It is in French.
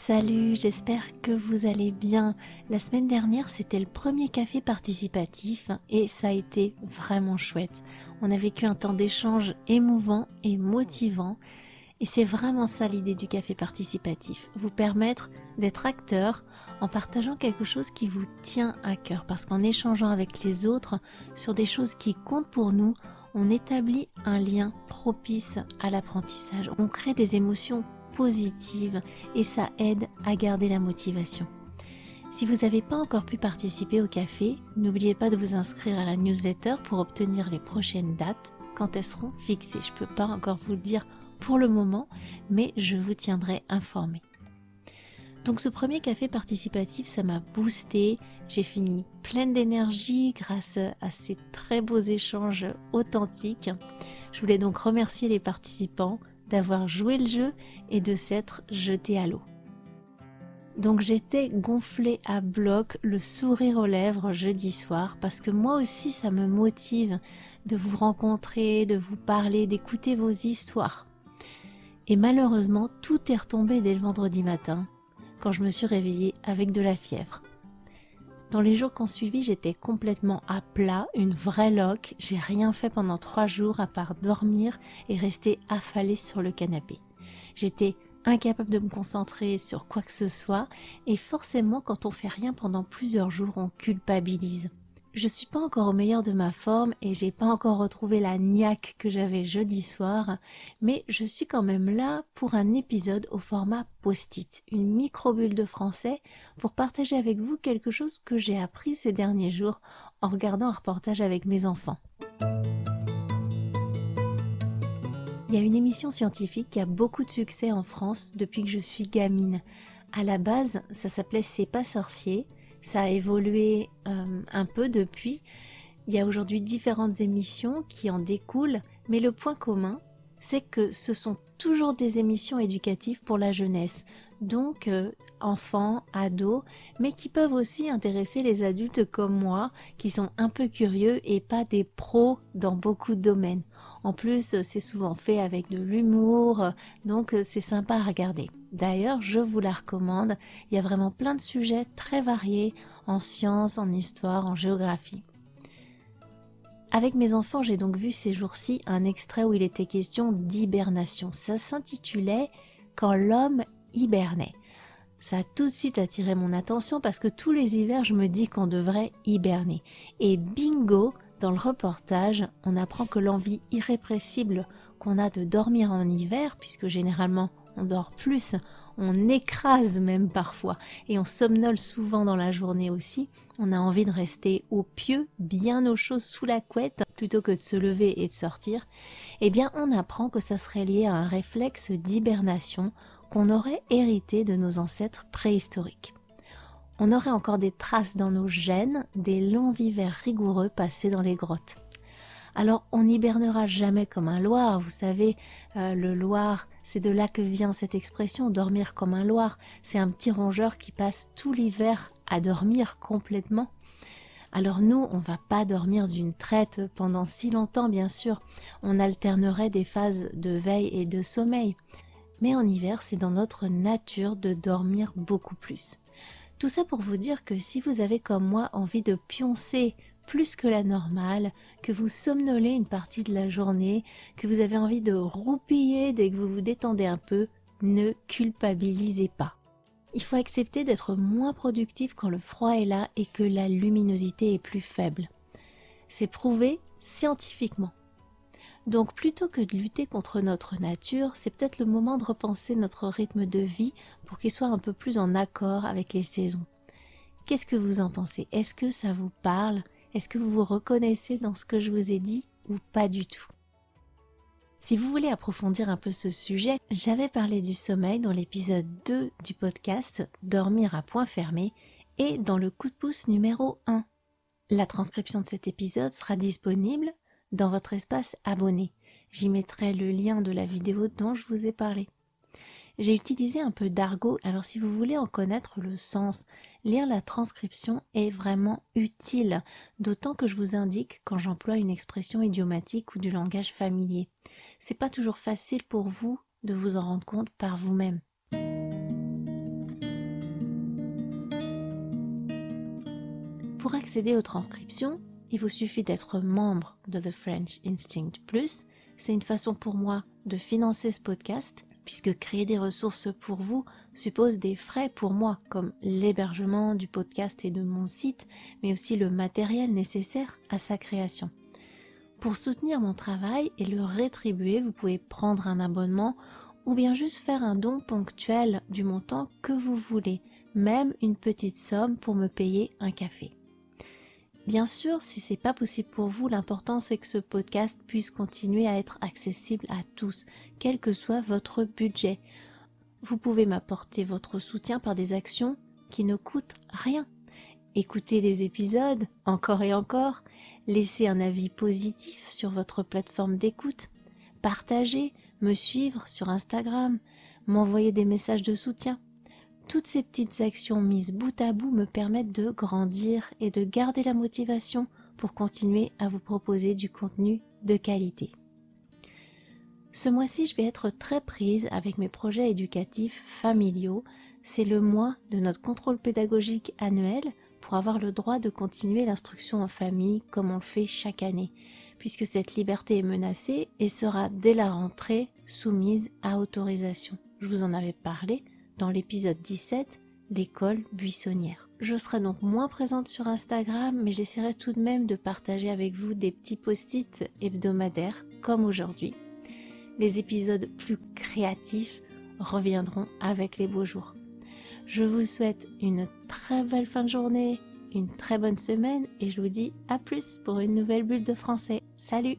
Salut, j'espère que vous allez bien. La semaine dernière, c'était le premier café participatif et ça a été vraiment chouette. On a vécu un temps d'échange émouvant et motivant et c'est vraiment ça l'idée du café participatif, vous permettre d'être acteur en partageant quelque chose qui vous tient à cœur parce qu'en échangeant avec les autres sur des choses qui comptent pour nous, on établit un lien propice à l'apprentissage. On crée des émotions positive et ça aide à garder la motivation. Si vous n'avez pas encore pu participer au café, n'oubliez pas de vous inscrire à la newsletter pour obtenir les prochaines dates quand elles seront fixées. Je ne peux pas encore vous le dire pour le moment, mais je vous tiendrai informé. Donc ce premier café participatif, ça m'a boosté. J'ai fini pleine d'énergie grâce à ces très beaux échanges authentiques. Je voulais donc remercier les participants d'avoir joué le jeu et de s'être jeté à l'eau. Donc j'étais gonflée à bloc, le sourire aux lèvres jeudi soir, parce que moi aussi ça me motive de vous rencontrer, de vous parler, d'écouter vos histoires. Et malheureusement, tout est retombé dès le vendredi matin, quand je me suis réveillée avec de la fièvre. Dans les jours qu'on suivi, j'étais complètement à plat, une vraie loque. J'ai rien fait pendant trois jours à part dormir et rester affalée sur le canapé. J'étais incapable de me concentrer sur quoi que ce soit et forcément quand on fait rien pendant plusieurs jours, on culpabilise. Je suis pas encore au meilleur de ma forme et j'ai pas encore retrouvé la niaque que j'avais jeudi soir, mais je suis quand même là pour un épisode au format post-it, une micro-bulle de français pour partager avec vous quelque chose que j'ai appris ces derniers jours en regardant un reportage avec mes enfants. Il y a une émission scientifique qui a beaucoup de succès en France depuis que je suis gamine. À la base, ça s'appelait C'est pas sorcier ça a évolué euh, un peu depuis. Il y a aujourd'hui différentes émissions qui en découlent, mais le point commun, c'est que ce sont toujours des émissions éducatives pour la jeunesse, donc euh, enfants, ados, mais qui peuvent aussi intéresser les adultes comme moi, qui sont un peu curieux et pas des pros dans beaucoup de domaines. En plus, c'est souvent fait avec de l'humour, donc c'est sympa à regarder. D'ailleurs, je vous la recommande. Il y a vraiment plein de sujets très variés en sciences, en histoire, en géographie. Avec mes enfants, j'ai donc vu ces jours-ci un extrait où il était question d'hibernation. Ça s'intitulait Quand l'homme hibernait. Ça a tout de suite attiré mon attention parce que tous les hivers, je me dis qu'on devrait hiberner. Et bingo, dans le reportage, on apprend que l'envie irrépressible qu'on a de dormir en hiver, puisque généralement on dort plus, on écrase même parfois, et on somnole souvent dans la journée aussi, on a envie de rester au pieu, bien au chaud sous la couette, plutôt que de se lever et de sortir, eh bien on apprend que ça serait lié à un réflexe d'hibernation qu'on aurait hérité de nos ancêtres préhistoriques on aurait encore des traces dans nos gènes des longs hivers rigoureux passés dans les grottes. Alors on n'hibernera jamais comme un loir, vous savez, euh, le loir, c'est de là que vient cette expression, dormir comme un loir, c'est un petit rongeur qui passe tout l'hiver à dormir complètement. Alors nous, on va pas dormir d'une traite pendant si longtemps, bien sûr, on alternerait des phases de veille et de sommeil. Mais en hiver, c'est dans notre nature de dormir beaucoup plus. Tout ça pour vous dire que si vous avez comme moi envie de pioncer plus que la normale, que vous somnolez une partie de la journée, que vous avez envie de roupiller dès que vous vous détendez un peu, ne culpabilisez pas. Il faut accepter d'être moins productif quand le froid est là et que la luminosité est plus faible. C'est prouvé scientifiquement. Donc plutôt que de lutter contre notre nature, c'est peut-être le moment de repenser notre rythme de vie pour qu'il soit un peu plus en accord avec les saisons. Qu'est-ce que vous en pensez? Est-ce que ça vous parle? Est-ce que vous vous reconnaissez dans ce que je vous ai dit ou pas du tout? Si vous voulez approfondir un peu ce sujet, j'avais parlé du sommeil dans l'épisode 2 du podcast Dormir à point fermé et dans le coup de pouce numéro 1. La transcription de cet épisode sera disponible dans votre espace abonné. J'y mettrai le lien de la vidéo dont je vous ai parlé. J'ai utilisé un peu d'argot, alors si vous voulez en connaître le sens, lire la transcription est vraiment utile, d'autant que je vous indique quand j'emploie une expression idiomatique ou du langage familier. C'est pas toujours facile pour vous de vous en rendre compte par vous-même. Pour accéder aux transcriptions, il vous suffit d'être membre de The French Instinct Plus. C'est une façon pour moi de financer ce podcast, puisque créer des ressources pour vous suppose des frais pour moi, comme l'hébergement du podcast et de mon site, mais aussi le matériel nécessaire à sa création. Pour soutenir mon travail et le rétribuer, vous pouvez prendre un abonnement ou bien juste faire un don ponctuel du montant que vous voulez, même une petite somme pour me payer un café. Bien sûr, si c'est pas possible pour vous, l'important c'est que ce podcast puisse continuer à être accessible à tous, quel que soit votre budget. Vous pouvez m'apporter votre soutien par des actions qui ne coûtent rien. Écoutez les épisodes encore et encore, laissez un avis positif sur votre plateforme d'écoute, partagez, me suivre sur Instagram, m'envoyer des messages de soutien. Toutes ces petites actions mises bout à bout me permettent de grandir et de garder la motivation pour continuer à vous proposer du contenu de qualité. Ce mois-ci, je vais être très prise avec mes projets éducatifs familiaux. C'est le mois de notre contrôle pédagogique annuel pour avoir le droit de continuer l'instruction en famille comme on le fait chaque année, puisque cette liberté est menacée et sera dès la rentrée soumise à autorisation. Je vous en avais parlé dans l'épisode 17, l'école buissonnière. Je serai donc moins présente sur Instagram, mais j'essaierai tout de même de partager avec vous des petits post-it hebdomadaires comme aujourd'hui. Les épisodes plus créatifs reviendront avec les beaux jours. Je vous souhaite une très belle fin de journée, une très bonne semaine et je vous dis à plus pour une nouvelle bulle de français. Salut